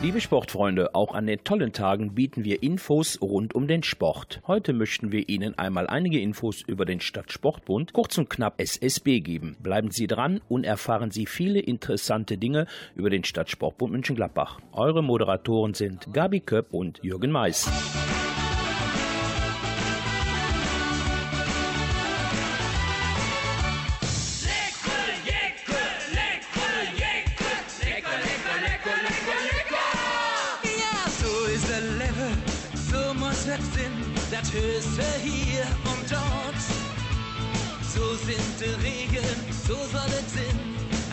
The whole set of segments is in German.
Liebe Sportfreunde, auch an den tollen Tagen bieten wir Infos rund um den Sport. Heute möchten wir Ihnen einmal einige Infos über den Stadtsportbund, kurz und knapp SSB geben. Bleiben Sie dran und erfahren Sie viele interessante Dinge über den Stadtsportbund München-Gladbach. Eure Moderatoren sind Gabi Köpp und Jürgen Mais. Höchste hier und dort. So sind die Regeln, so soll es sein,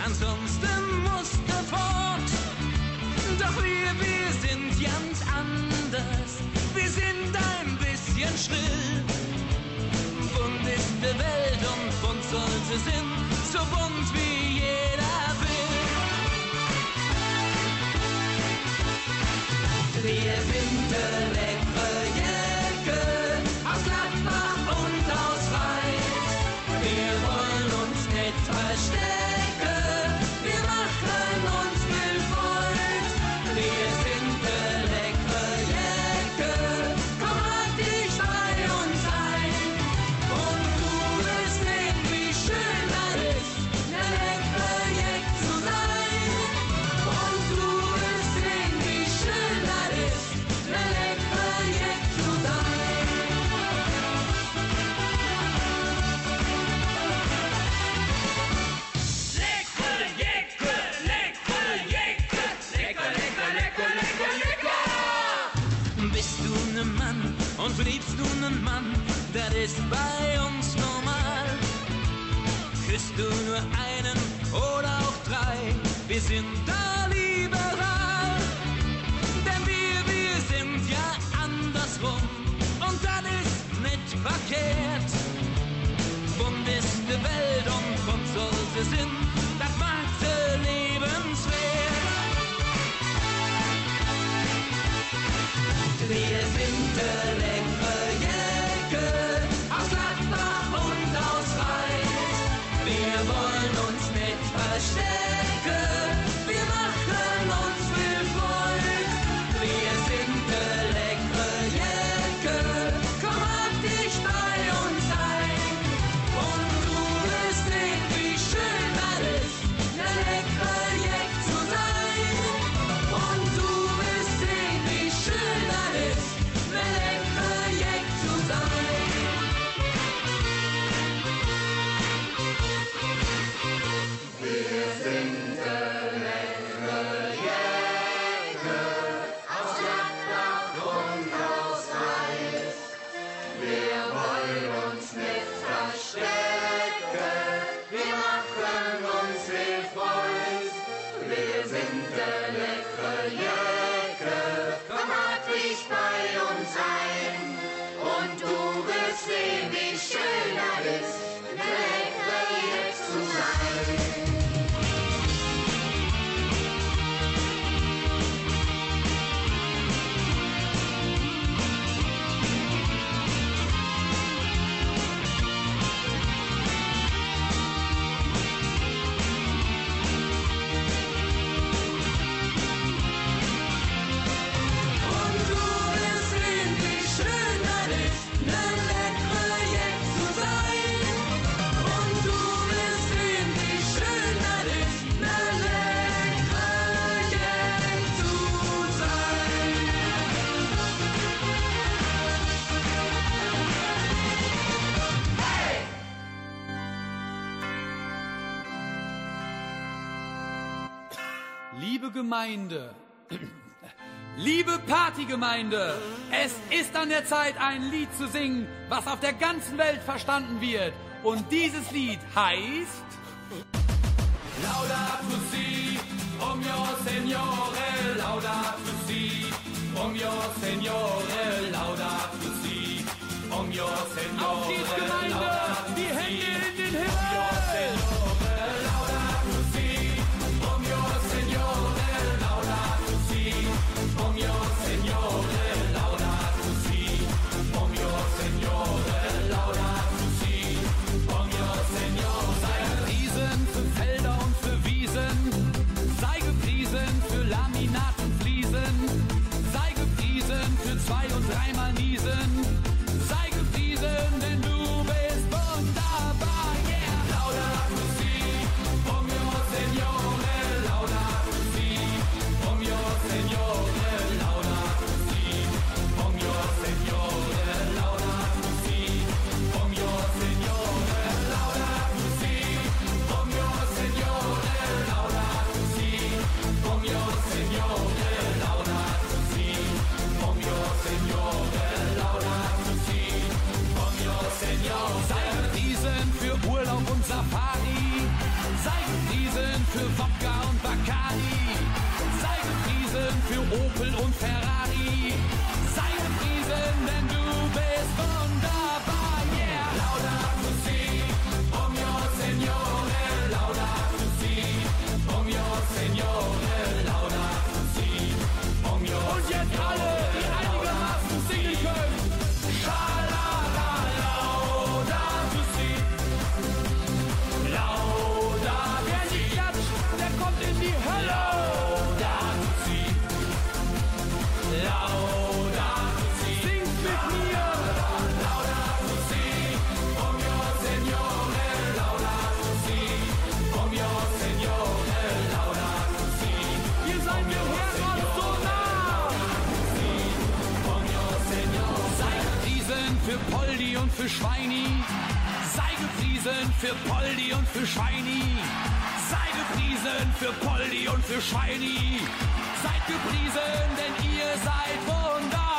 ansonsten musst du fort. Doch wir, wir sind ganz anders, wir sind ein bisschen schrill. Bunt ist die Welt und bunt sollte sind, so bunt wie jeder will. Wir sind der Gemeinde, liebe Partygemeinde, es ist an der Zeit, ein Lied zu singen, was auf der ganzen Welt verstanden wird. Und dieses Lied heißt und für Schweini. Sei gepriesen für Poldi und für Schweini. Sei gepriesen für Poldi und für Schweini. Seid gepriesen, denn ihr seid wunderbar,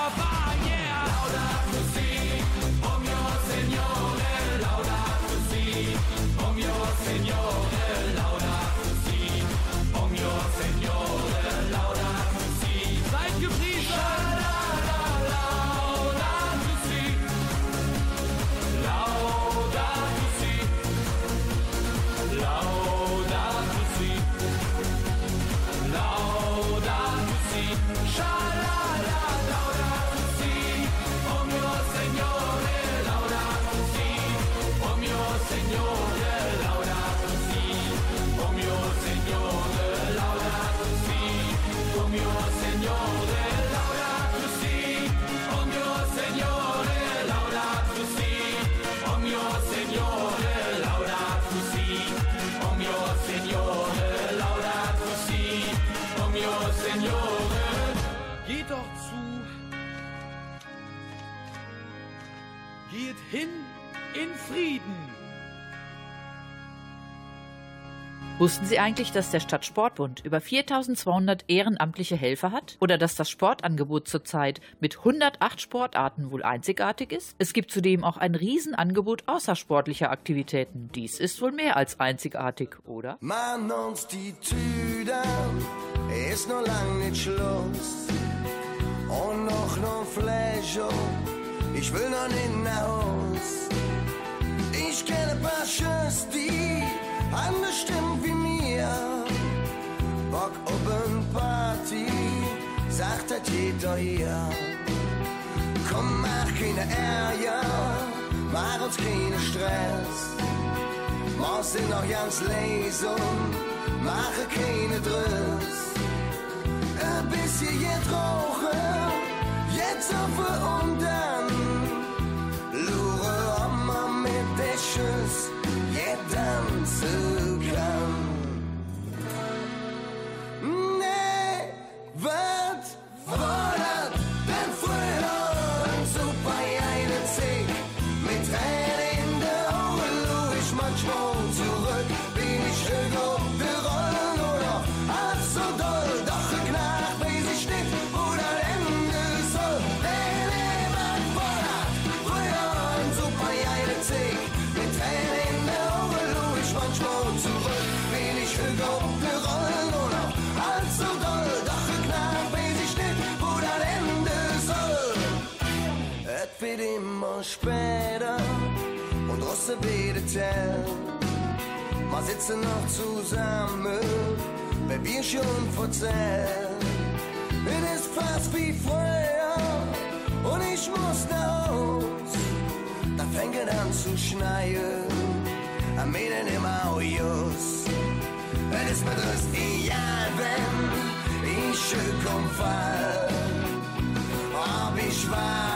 Wussten Sie eigentlich, dass der Stadtsportbund über 4200 ehrenamtliche Helfer hat? Oder dass das Sportangebot zurzeit mit 108 Sportarten wohl einzigartig ist? Es gibt zudem auch ein Riesenangebot außersportlicher Aktivitäten. Dies ist wohl mehr als einzigartig, oder? Man uns die Tüden, ist noch lang nicht Schluss. Und noch noch Fläche, ich will noch nicht nach Haus. Ich kenne paar Schüsse, die anders stimmen wie mir. Bock oben Party, sagt das jeder hier. Komm, mach keine Ärger, mach uns keinen Stress. Morgen sind noch ganz leise und mache keine Driss. Ein bisschen jetzt rauchen, jetzt auf und dann. soon. Später und Russe betet. Wir sitzen noch zusammen, wenn wir schon verzählen. Es ist fast wie früher und ich muss nach Haus. Da fängt es an zu schneien, am Mädchen im Autos. Es ist mir das egal, wenn ich komm fall. Ob ich war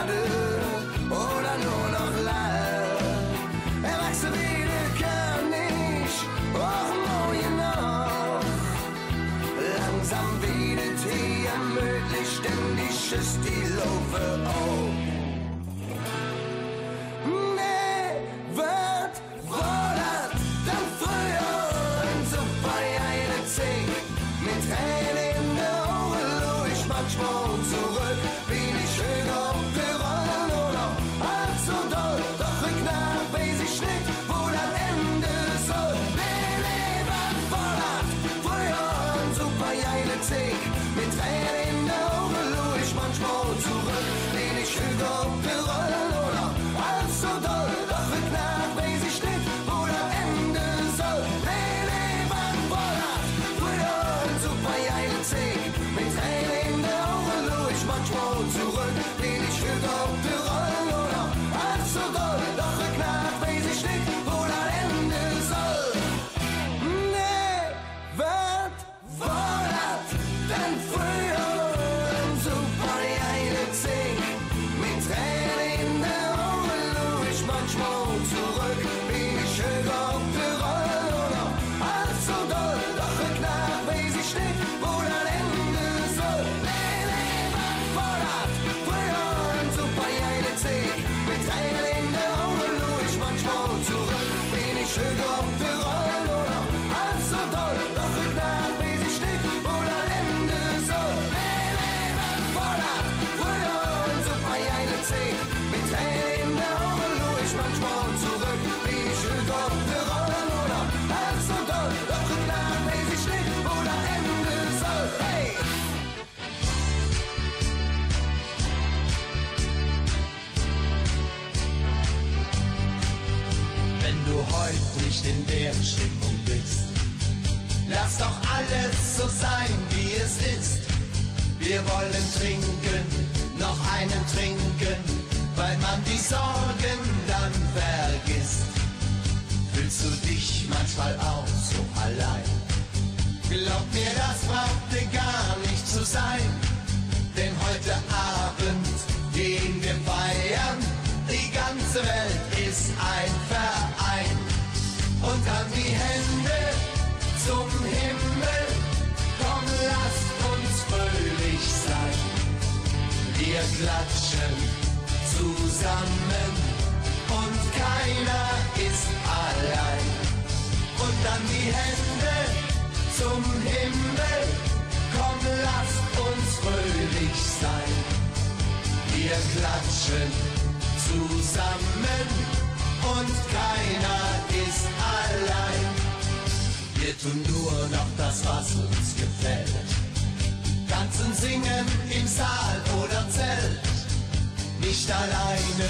nicht alleine,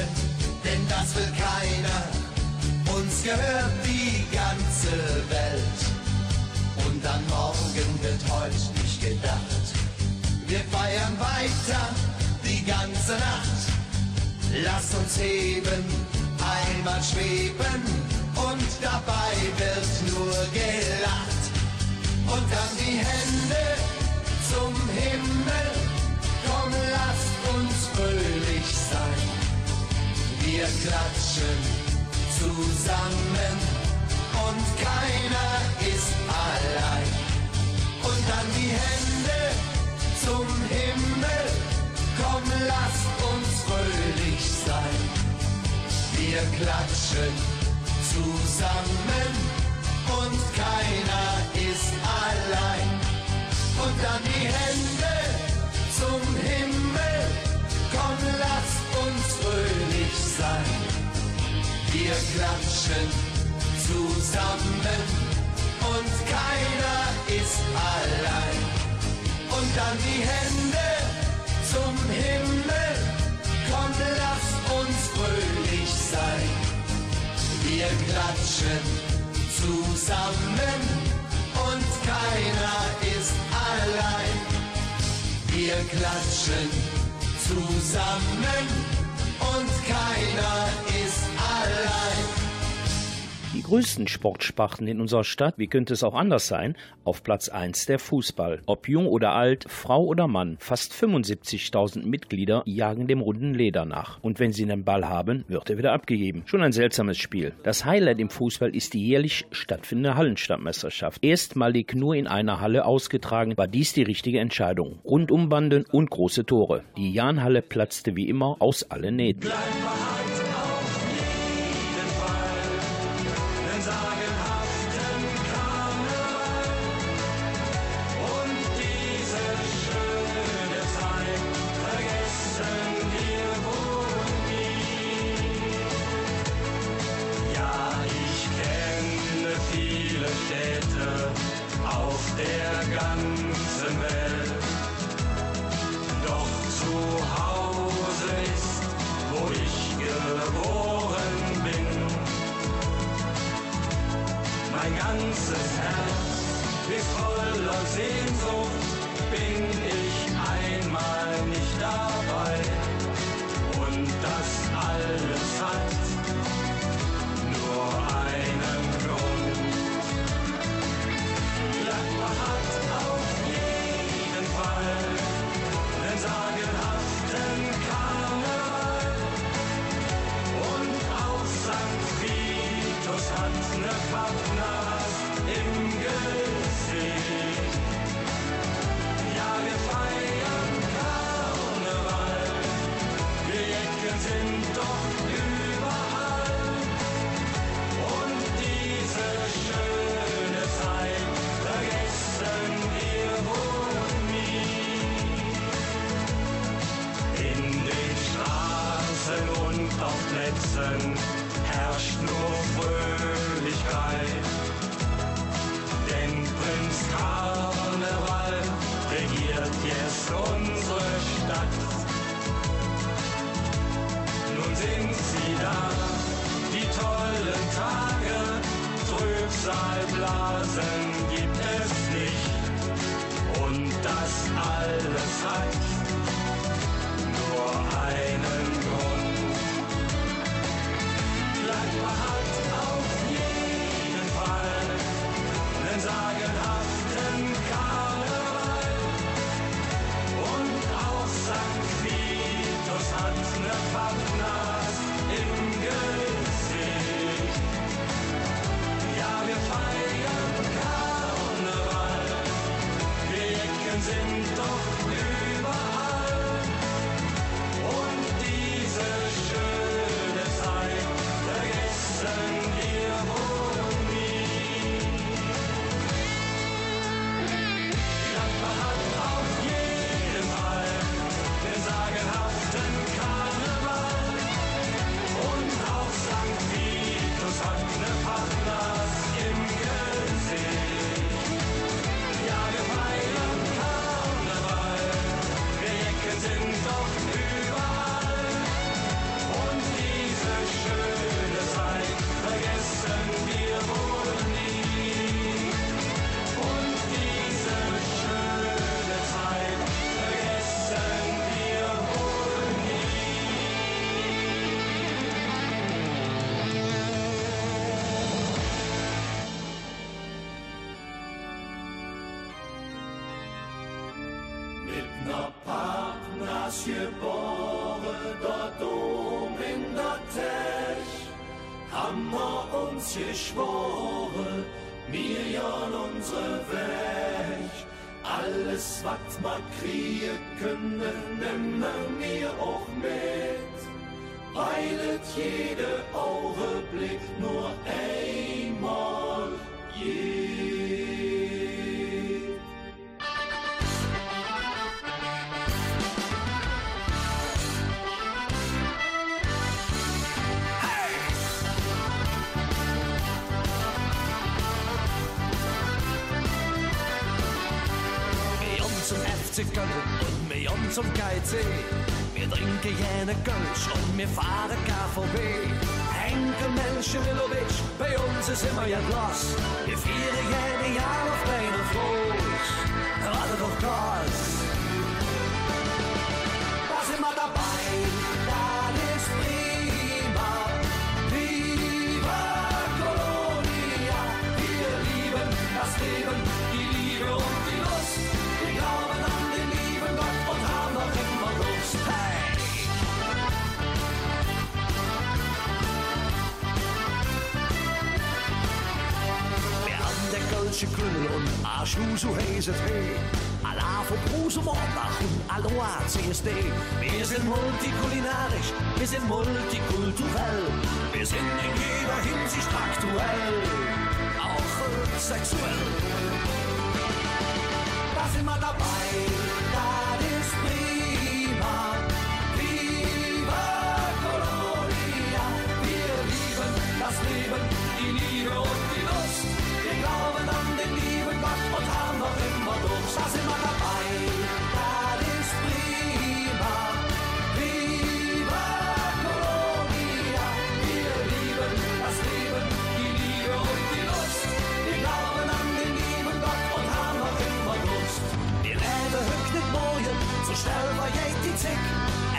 denn das will keiner. Uns gehört die ganze Welt. Und an morgen wird heute nicht gedacht. Wir feiern weiter die ganze Nacht. Lass uns heben, einmal schweben und dabei wird nur gelacht. Und dann die Hände zum Himmel, komm lasst uns fröhlich. Wir klatschen zusammen und keiner ist allein. Und dann die Hände zum Himmel, komm lass uns fröhlich sein. Wir klatschen zusammen und keiner ist allein. Und dann die Hände zum Himmel, komm lass uns fröhlich sein. Wir klatschen zusammen und keiner ist allein. Und dann die Hände zum Himmel, komm, lass uns fröhlich sein. Wir klatschen zusammen und keiner ist allein. Wir klatschen zusammen zusammen und keiner ist allein größten Sportsparten in unserer Stadt, wie könnte es auch anders sein, auf Platz 1 der Fußball. Ob jung oder alt, Frau oder Mann, fast 75.000 Mitglieder jagen dem runden Leder nach. Und wenn sie einen Ball haben, wird er wieder abgegeben. Schon ein seltsames Spiel. Das Highlight im Fußball ist die jährlich stattfindende Hallenstadtmeisterschaft. Erstmalig nur in einer Halle ausgetragen, war dies die richtige Entscheidung. Rundumbanden und große Tore. Die Jahnhalle platzte wie immer aus allen Nähten. one. Weilet jede Augenblick nur einmal je. Und uns zum KIC. Wir trinken jene Kölsch und wir fahren KVB. Henkel Menschemilovic, bei uns ist immer ja Glas. Wir feiern jede Jahr auf deinen Fuß. Warte doch Gas. Da Deutsche Gründel und Arschu, so heißt hey. Allah von Rosenmontag und Aloha CSD. Wir sind multikulinarisch, wir sind multikulturell. Wir sind in jeder Hinsicht aktuell, auch sexuell. Da sind wir dabei, Da sind wir dabei, das ist prima. Viva Colonia, wir lieben das Leben, die Liebe und die Lust. Wir glauben an den lieben Gott und haben noch immer Lust. Wir leben höchst nicht morgen, so schnell war jij die zick.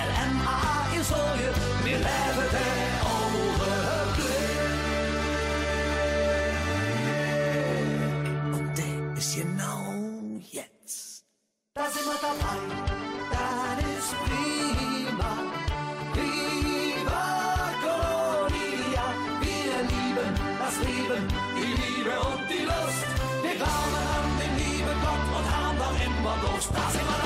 LMA is je, wir leben der bomba gostosa.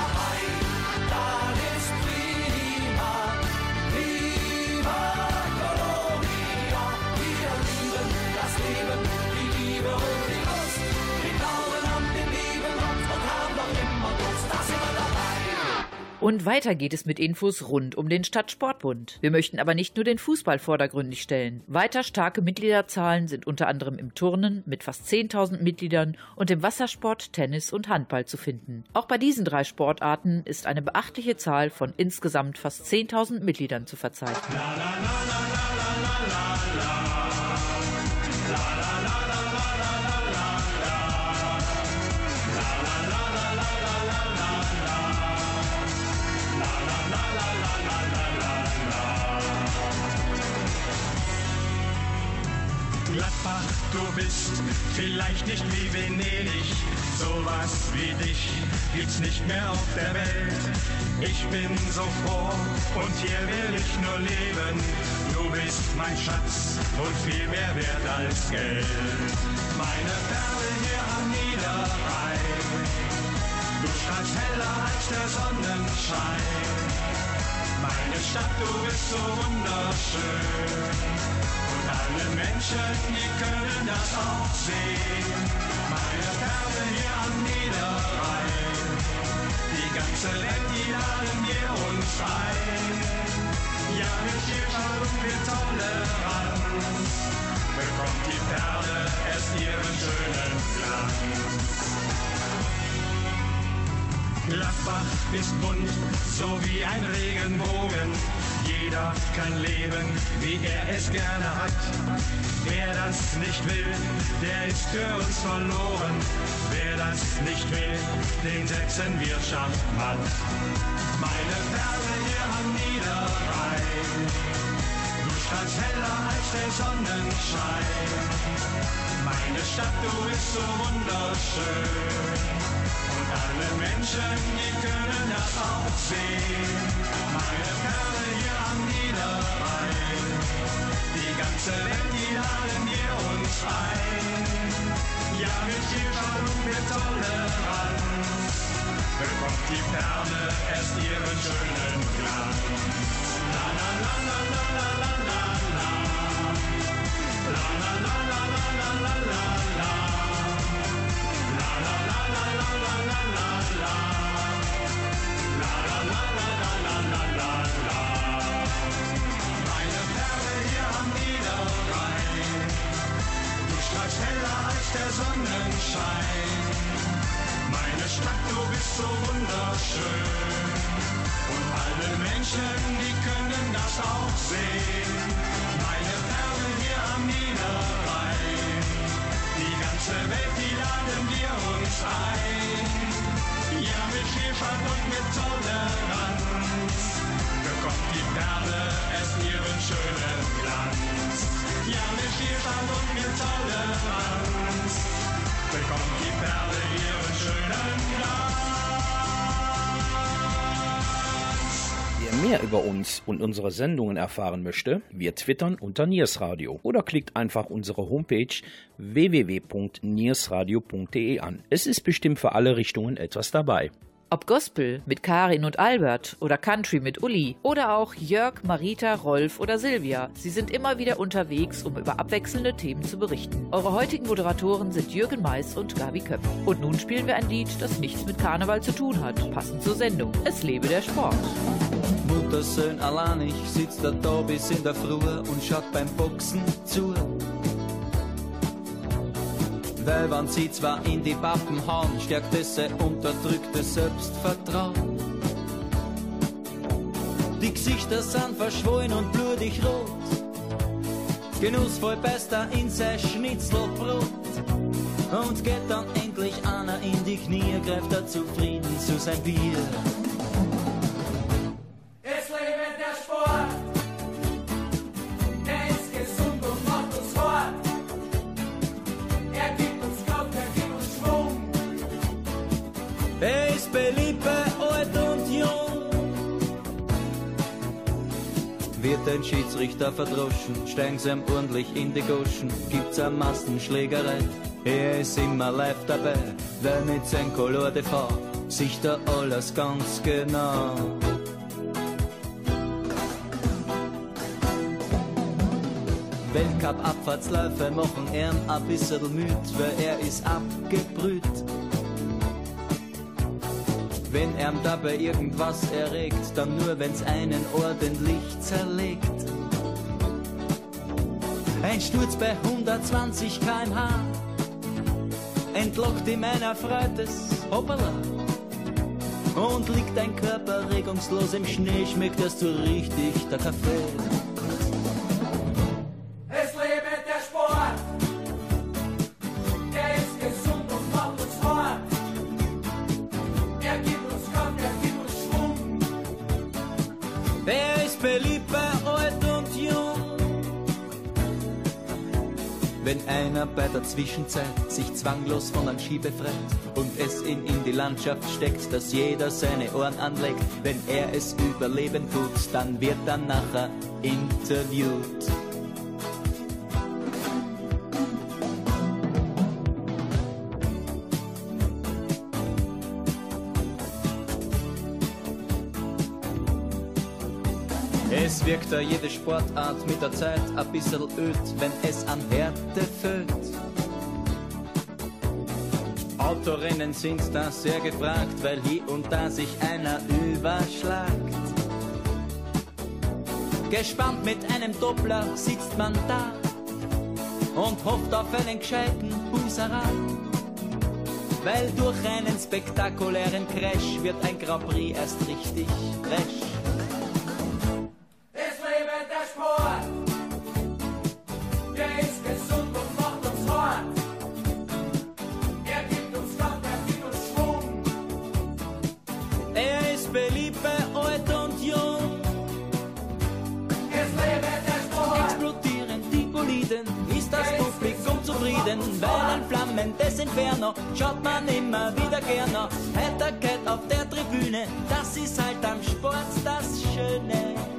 Und weiter geht es mit Infos rund um den Stadtsportbund. Wir möchten aber nicht nur den Fußball vordergründig stellen. Weiter starke Mitgliederzahlen sind unter anderem im Turnen mit fast 10.000 Mitgliedern und im Wassersport, Tennis und Handball zu finden. Auch bei diesen drei Sportarten ist eine beachtliche Zahl von insgesamt fast 10.000 Mitgliedern zu verzeichnen. Gladbach, du bist vielleicht nicht wie Venedig, sowas wie dich gibt's nicht mehr auf der Welt. Ich bin so froh und hier will ich nur leben. Du bist mein Schatz und viel mehr wert als Geld. Meine Perle hier am Niederrhein, du strahlst heller als der Sonnenschein. Meine Stadt, du bist so wunderschön. Alle Menschen, die können das auch sehen. Meine Perle hier am Niederrhein. Die ganze Welt, die laden wir uns ein. Ja, mit Vielfalt und mit Toleranz bekommt die Perle erst ihren schönen Glanz. Gladbach ist bunt, so wie ein Regenbogen. Jeder kann leben, wie er es gerne hat. Wer das nicht will, der ist für uns verloren. Wer das nicht will, den setzen wir Schachmatt. Meine Perle hier am Niederrhein, strahlst heller als der Sonnenschein. Meine Stadt, du bist so wunderschön. Und alle Menschen, die können das auch sehen. Meine Perle hier am Niederrhein. Die ganze Welt, die laden wir uns ein. Ja, mit Vielfalt und mit Toleranz bekommt die Perle erst ihren schönen Glanz. Sonnenschein. Meine Stadt, du bist so wunderschön. Alle Menschen, die können das auch sehen. Meine Perle hier am Niederrhein. Die ganze Welt, die laden wir uns ein. Ja, mit Vielfalt und mit Toleranz bekommt die Perle erst ihren schönen Glanz. Ja, mit Vielfalt und mit Toleranz bekommt die Perle ihren schönen Glanz. Wir mehr über uns und unsere Sendungen erfahren möchte, wir twittern unter Niersradio oder klickt einfach unsere Homepage www.niersradio.de an. Es ist bestimmt für alle Richtungen etwas dabei. Ob Gospel mit Karin und Albert oder Country mit Uli oder auch Jörg, Marita, Rolf oder Silvia. Sie sind immer wieder unterwegs, um über abwechselnde Themen zu berichten. Eure heutigen Moderatoren sind Jürgen Mais und Gabi Köpp. Und nun spielen wir ein Lied, das nichts mit Karneval zu tun hat, passend zur Sendung. Es lebe der Sport. Muttersöhn alleinig sitzt er da bis in der Früh und schaut beim Boxen zu. Weil wenn sie zwar in die Pappen hauen, stärkt es sein unterdrücktes Selbstvertrauen. Die Gesichter sind verschwollen und blutig rot. Genussvoll beißt er in sein Schnitzelbrot. Und geht dann endlich einer in die Knie, greift er zufrieden zu sein Bier. Ein Schiedsrichter verdroschen, steigen sie ihm ordentlich in die Goschen, gibt's eine Massenschlägerei. Er ist immer live dabei, weil mit sein Color Fau sieht er alles ganz genau. Weltcup-Abfahrtsläufe machen ihn ein bisschen müd, weil er ist abgebrüht. Wenn er dabei irgendwas erregt, dann nur wenn's einen ordentlich zerlegt. Ein Sturz bei 120 kmh entlockt ihm ein erfreutes Hoppala. Und liegt ein Körper regungslos im Schnee, schmeckt erst so richtig der Kaffee. Einer bei der Zwischenzeit sich zwanglos von einem Ski befreit und es ihn in die Landschaft steckt, dass jeder seine Ohren anlegt, wenn er es überleben tut, dann wird er nachher interviewt. Wirkt da jede Sportart mit der Zeit ein bisschen öd, wenn es an Härte fällt. Autorennen sind da sehr gefragt, weil hier und da sich einer überschlagt. Gespannt mit einem Doppler sitzt man da und hofft auf einen gescheiten Buserat. Weil durch einen spektakulären Crash wird ein Grand Prix erst richtig fresh. Publikum zufrieden, weil ein flammendes Inferno schaut man immer wieder gerne. Heiterkeit auf der Tribüne, das ist halt am Sport das Schöne.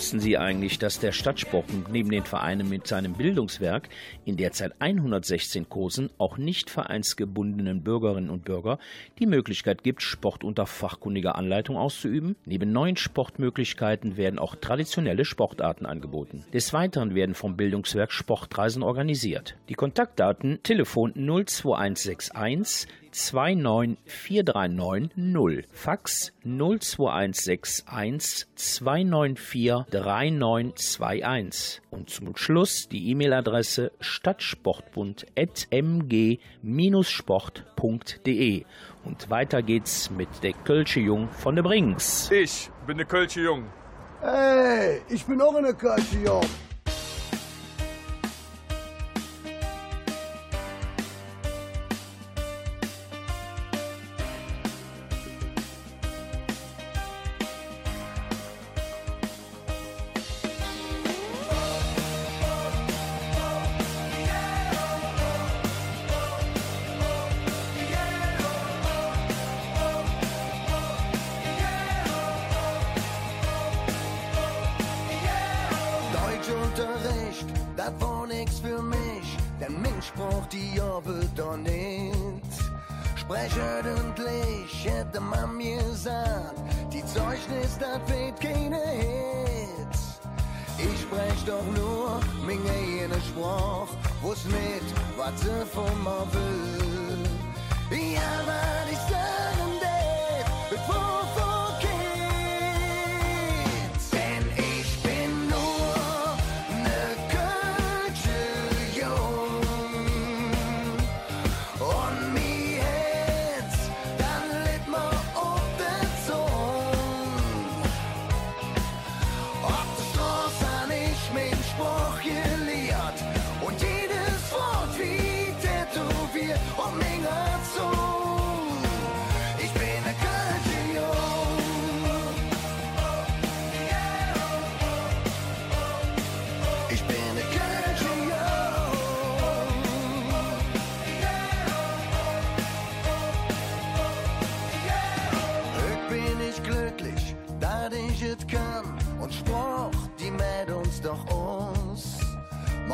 Wussten Sie eigentlich, dass der Stadtsportbund neben den Vereinen mit seinem Bildungswerk in derzeit 116 Kursen auch nicht vereinsgebundenen Bürgerinnen und Bürger die Möglichkeit gibt, Sport unter fachkundiger Anleitung auszuüben? Neben neuen Sportmöglichkeiten werden auch traditionelle Sportarten angeboten. Des Weiteren werden vom Bildungswerk Sportreisen organisiert. Die Kontaktdaten Telefon 02161 29439 Fax 02161 294 3921 und zum Schluss die E-Mail-Adresse stadtsportbund.mg-sport.de und weiter geht's mit der Kölsche Jung von der Brings. Ich bin der Kölsche Jung. Hey, ich bin auch in der Kirche, Jung. Sprechend hätte man mir gesagt, die Zeugnis, das wird keine Hit. Ich sprech doch nur meine jene Spruch, wo's mit, was sie von mir will. Ja, was ich sagen darf, bevor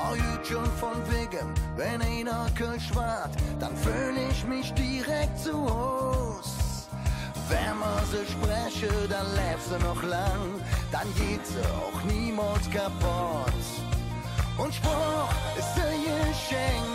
Mal gut schon von wegen, wenn einer Kölsch wart, dann fühl ich mich direkt zu Haus. Wenn man sie spreche, dann lebst du noch lang, dann geht sie auch niemals kaputt. Und Spruch ist ein Geschenk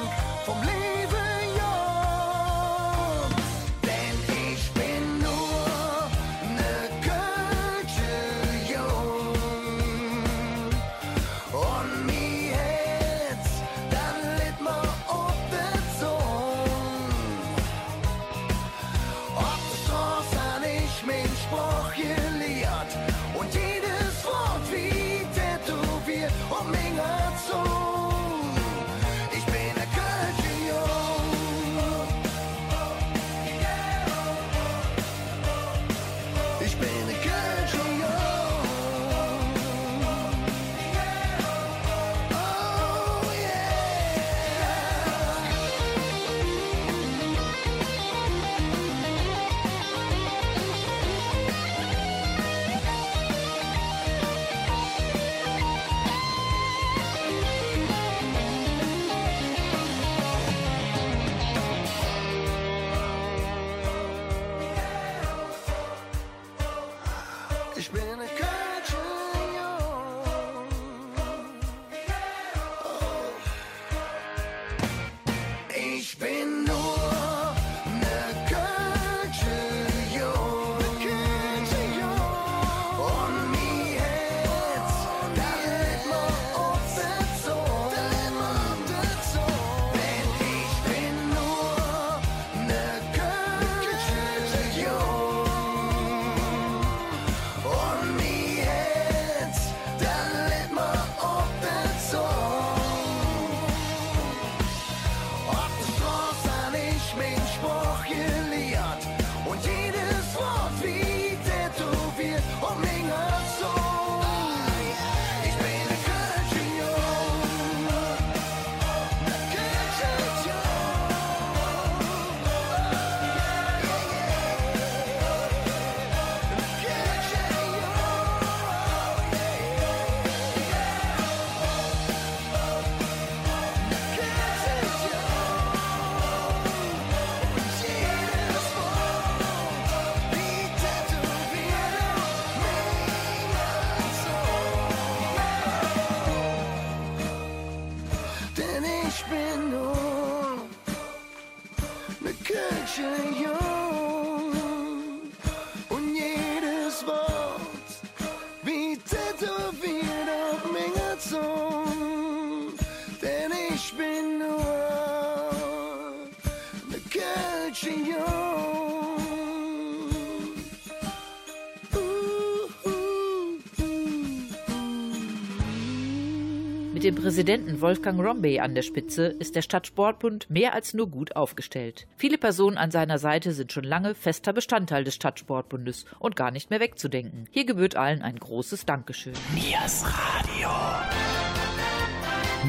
Mit dem Präsidenten Wolfgang Rombey an der Spitze ist der Stadtsportbund mehr als nur gut aufgestellt. Viele Personen an seiner Seite sind schon lange fester Bestandteil des Stadtsportbundes und gar nicht mehr wegzudenken. Hier gebührt allen ein großes Dankeschön. Niers Radio.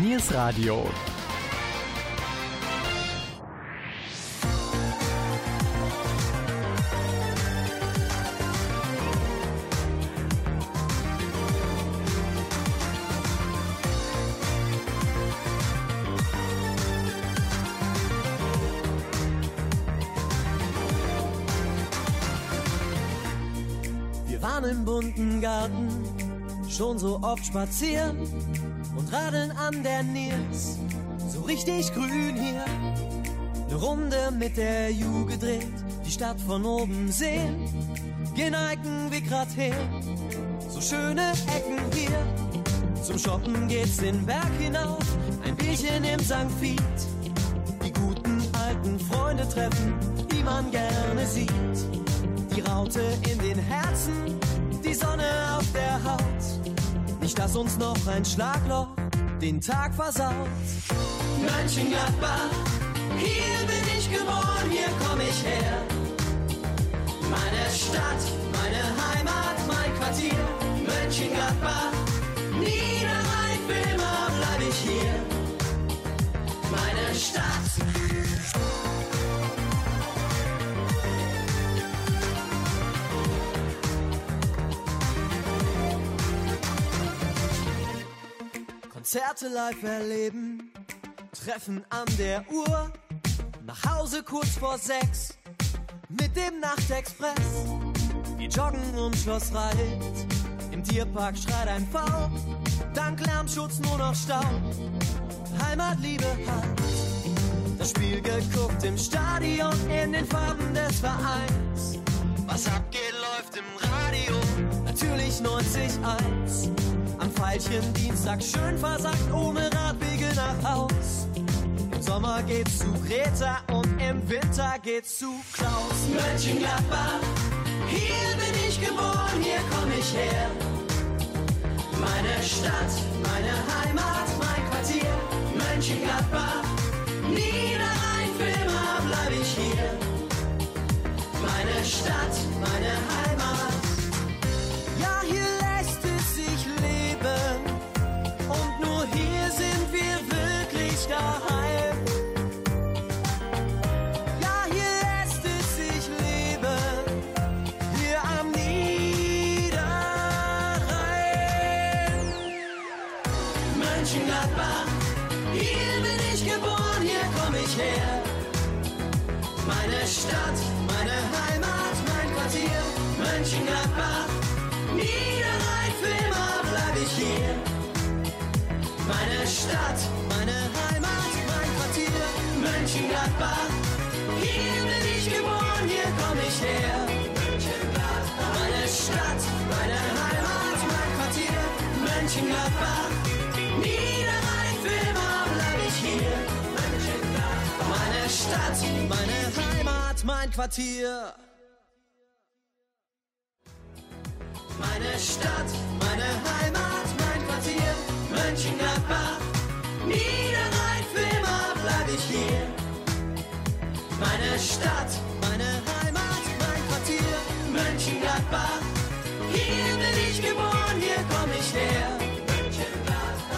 Niers Radio. Im bunten Garten schon so oft spazieren und radeln an der Nils. So richtig grün hier. Eine Runde mit der Ju gedreht, die Stadt von oben sehen. Geneigen wir grad her, so schöne Ecken hier. Zum Shoppen geht's den Berg hinauf, ein Bierchen im St. Fiet. Die guten alten Freunde treffen, die man gerne sieht. Die Raute in den Herzen, die Sonne auf der Haut. Nicht, dass uns noch ein Schlagloch den Tag versaut. Mönchengladbach, hier bin ich geboren, hier komm ich her. Meine Stadt, meine Heimat, mein Quartier, Mönchengladbach, Niederrhein, für immer bleib ich hier. Meine Stadt. Konzerte live erleben, Treffen an der Uhr, nach Hause kurz vor sechs, mit dem Nachtexpress. Wir joggen um Schloss Reit, im Tierpark schreit ein V, dank Lärmschutz nur noch Stau, Heimatliebe hat. Das Spiel geguckt im Stadion in den Farben des Vereins. Was abgeht, läuft im Radio, natürlich 90.1. Am Veilchen Dienstag schön versackt, ohne Radwege nach Haus. Im Sommer geht's zu Greta und im Winter geht's zu Klaus. Mönchengladbach, hier bin ich geboren, hier komm ich her. Meine Stadt, meine Heimat, mein Quartier, Mönchengladbach, Niederrhein, für immer bleib ich hier. Meine Stadt, meine Heimat. Ja, hier Mönchengladbach, hier bin ich geboren, hier komm ich her. Meine Stadt, meine Heimat, mein Quartier, Mönchengladbach, Niederrhein, für immer bleib ich hier. Meine Stadt, meine Heimat, mein Quartier. Meine Stadt, meine Heimat, mein Quartier, Mönchengladbach, Niederrhein, Meine Stadt, meine Heimat, mein Quartier, Mönchengladbach, hier bin ich geboren, hier komm ich her.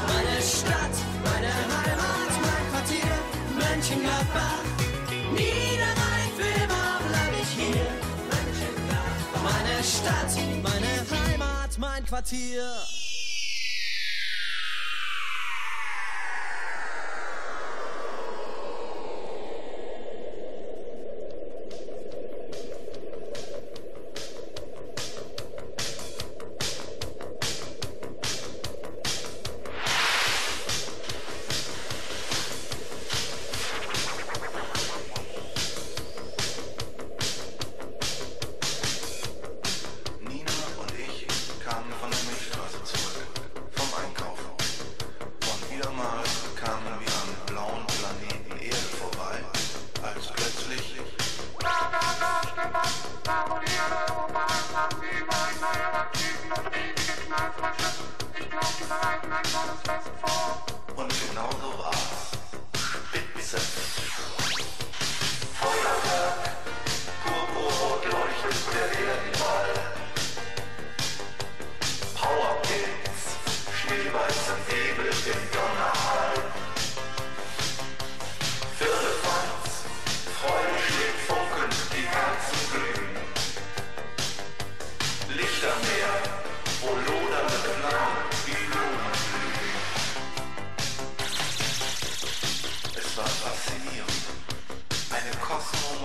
Meine Stadt, meine Heimat, mein Quartier, Mönchengladbach, Niederrhein, für immer bleib ich hier. Meine Stadt, meine Heimat, mein Quartier.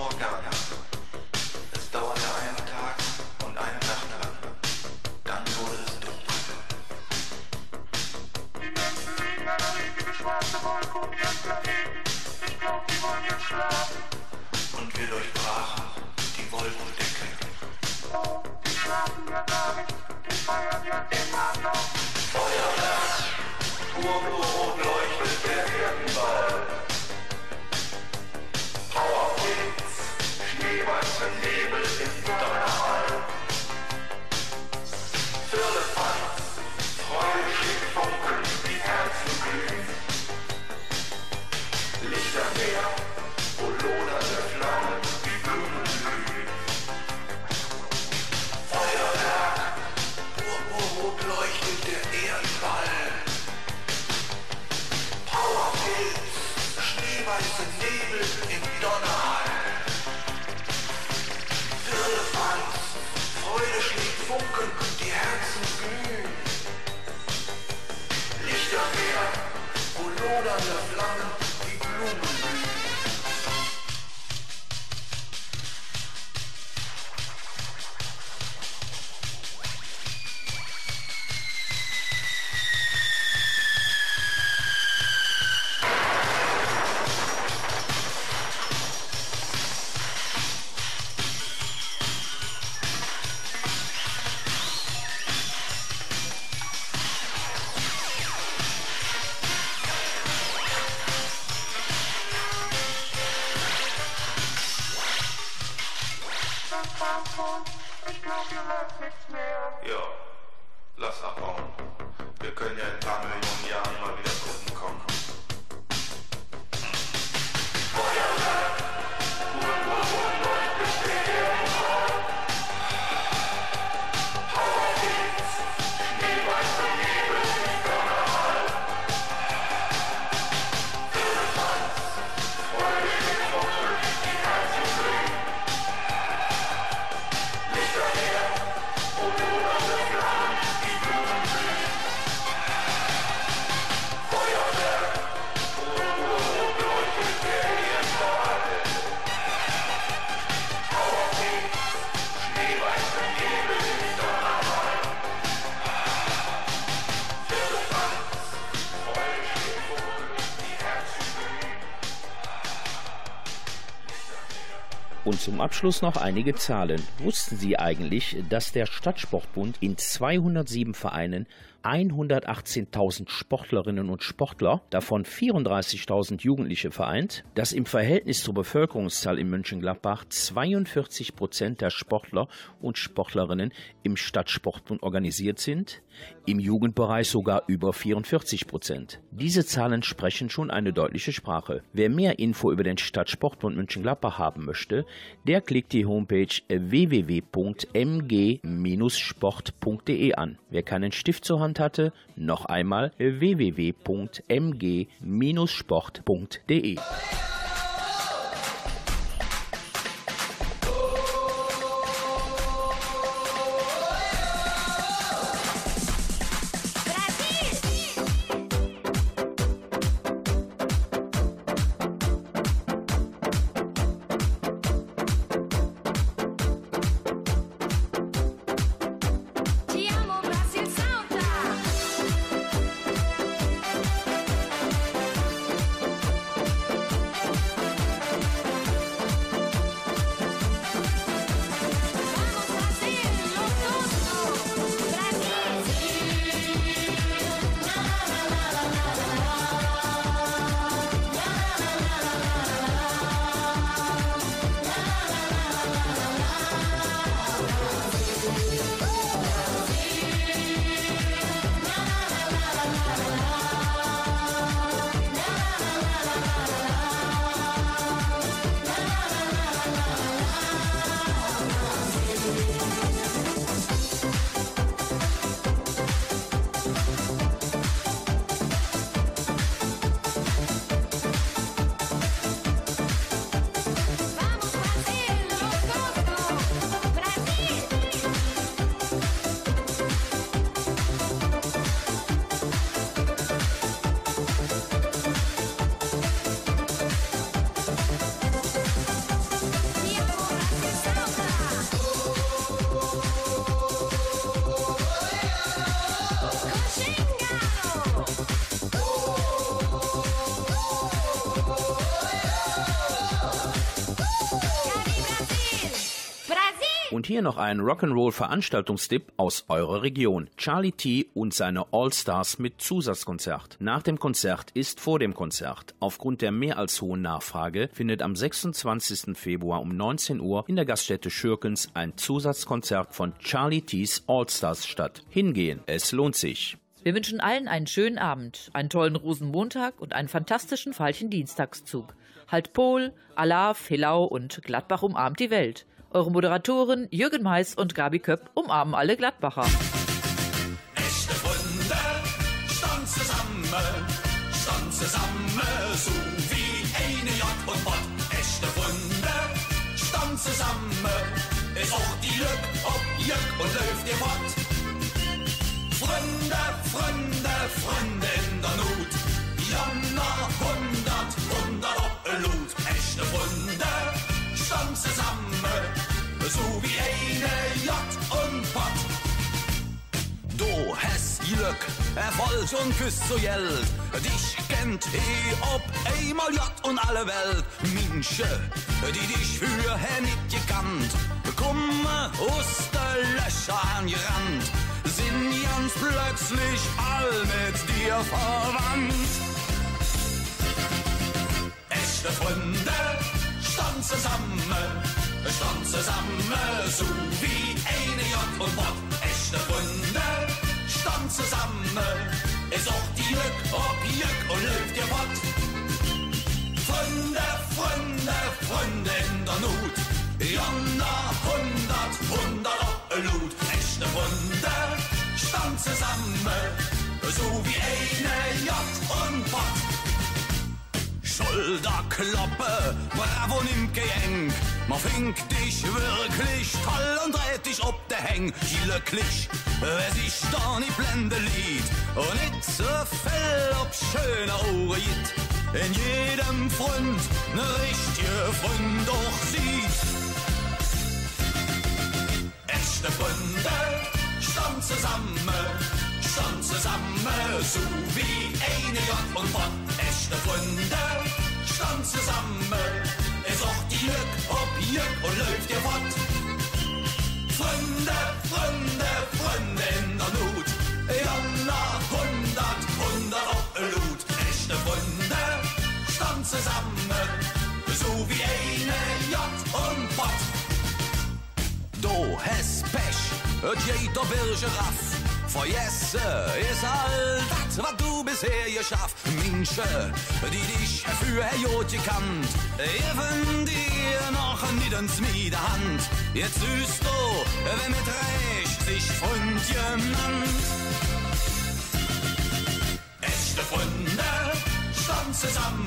more gaga. Zum Abschluss noch einige Zahlen. Wussten Sie eigentlich, dass der Stadtsportbund in 207 Vereinen 118.000 Sportlerinnen und Sportler, davon 34.000 Jugendliche vereint, dass im Verhältnis zur Bevölkerungszahl in Mönchengladbach 42 Prozent der Sportler und Sportlerinnen im Stadtsportbund organisiert sind, im Jugendbereich sogar über 44 Prozent. Diese Zahlen sprechen schon eine deutliche Sprache. Wer mehr Info über den Stadtsportbund Mönchengladbach haben möchte, der klickt die Homepage www.mg-sport.de an. Wer keinen Stift zur Hand hatte, noch einmal www.mg-sport.de. Und hier noch ein Rock'n'Roll-Veranstaltungstipp aus eurer Region. Charlie T und seine All-Stars mit Zusatzkonzert. Nach dem Konzert ist vor dem Konzert. Aufgrund der mehr als hohen Nachfrage findet am 26. Februar um 19 Uhr in der Gaststätte Schürkens ein Zusatzkonzert von Charlie T's All-Stars statt. Hingehen, es lohnt sich. Wir wünschen allen einen schönen Abend, einen tollen Rosenmontag und einen fantastischen Falchen Dienstagszug. Halt Pol, Alaf, Hillau und Gladbach umarmt die Welt. Eure Moderatoren Jürgen Mais und Gabi Köpp umarmen alle Gladbacher. Echte Freunde, stand zusammen, stand zusammen, so wie eine Jott und Bott. Echte Freunde, stand zusammen. Ist auch die Lück, ob Jück und läuft ihr Bott. Freunde, Freunde, Freunde in der Not. Janna, hundert, hundert Doppellut. Echte Freunde, stand zusammen. So wie eine Jott und Bott. Du hast Glück, Erfolg und Küss so Geld. Dich kennt he ob einmal J und alle Welt. Minsche, die dich für nicht gekannt. Komme aus der Löcher angerannt. Sind ganz plötzlich all mit dir verwandt. Echte Freunde, stand zusammen, stand zusammen, so wie eine J und Bott. Echte Freunde, stand zusammen, ist auch die Lück, ob Jück und läuft ihr Bott. Freunde, Freunde, Freunde in der Not, Jonna, hundert, hundert Doppellut. Echte Freunde, stand zusammen, so wie eine J und Bott. Schulterklappe, bravo nimm Gehenk. Man fink dich wirklich toll und dreht dich ob der Heng. Glücklich, wer sich da nicht blende lied und nicht so fell ob schöne Ohren. In jedem Freund ne richtige Freund doch sieht. Echte Freunde, stand zusammen, stand zusammen, so wie eine J und Bott. Echte Freunde, stand zusammen, ist auch die Lück, ob Jück und läuft ihr Wort. Freunde, Freunde, Freunde in der Not, Jonna, hundert, hundert Doppellut. Echte Freunde, stand zusammen, so wie eine J und Bott. Du hast Pech, jeder Birge raff. Vergesse ist all das, was du bisher geschafft. Minsche, die dich für Herr Jod gekannt, geben dir noch nicht ins Miederhand. Jetzt süßt du, wer mit Recht sich Freund genannt. Echte Freunde, stand zusammen,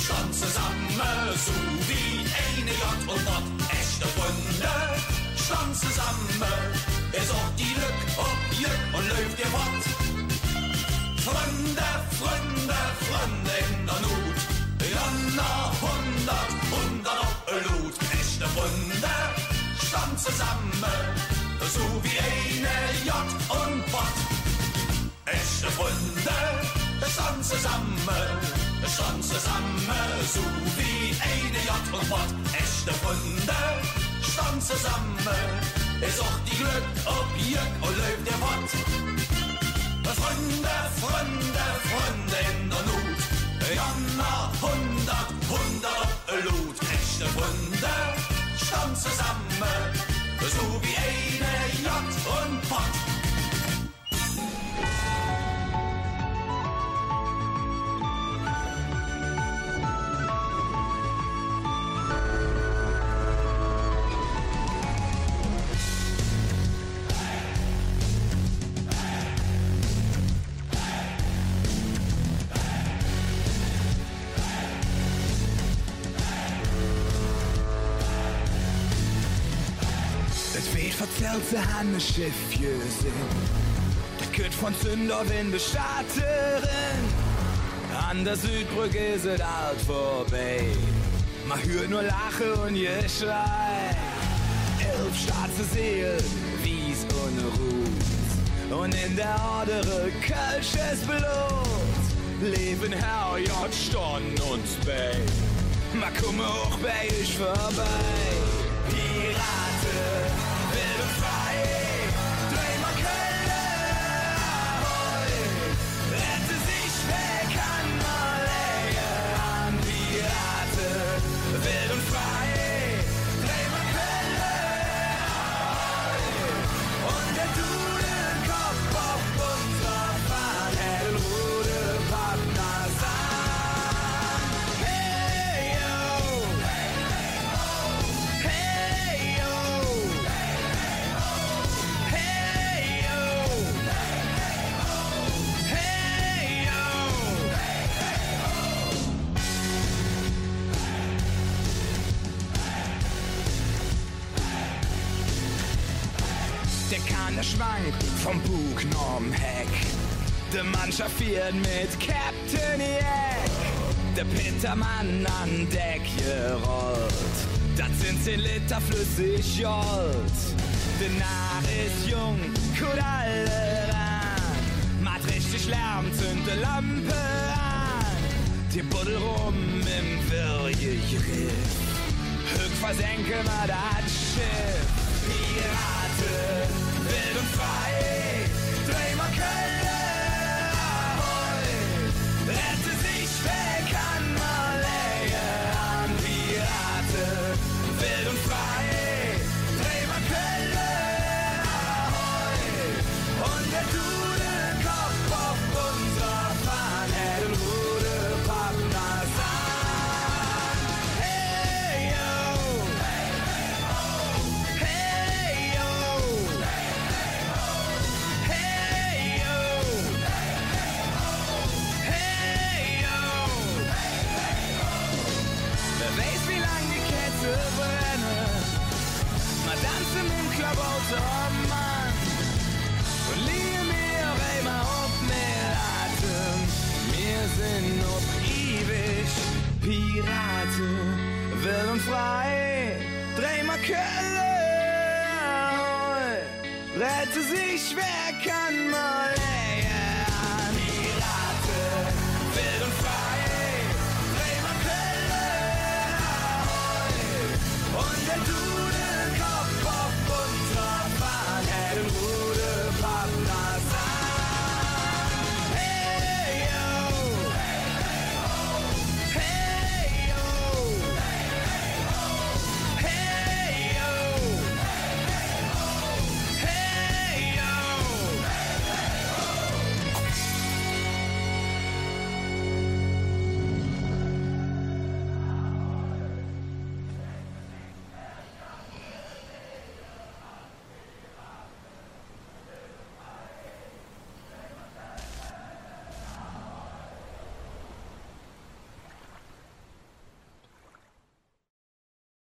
stand zusammen, so wie eine J und Bott. Echte Freunde, stand zusammen, ist auch die Lück, ob Jück und läuft ihr Wort. Freunde, Freunde, Freunde in der Not, Jonna, hundert, hundert Doppellut. Echte Freunde, stand zusammen, so wie eine J und Bott. Echte Freunde, stand zusammen, stand zusammen, so wie eine J und Bott. Echte Freunde, stand zusammen, ist auch die Glück, ob Jück und läuft der Wort. Freunde, Freunde, Freunde in der Not, Jonna, hundert, hundert Doppellut. Echte Freunde, stand zusammen, so wie eine J und Pott. Hanne Schiffje sinn. Der Kütt von Zünderwind Starterin. An der Südbrücke ist es alt vorbei. Man hört nur Lache und Geschrei. Elf schwarze Seelen, wies und Ruß. Und in der Ordere kölsches Blut. Leben Herr J. Stonn und bei. Ma komme auch bei ich vorbei. Pirate, Heck. Der Mannschaft fährt mit Captain Jack. Der Petermann an Deck gerollt. Das sind 10 Liter flüssig Jolt. Der Narr ist jung, gut alle ran. Macht richtig Lärm, zünde Lampe an. Die Buddel rum im Wirrjegriff. Höck versenken wir das Schiff. Piraten, wild und frei. flame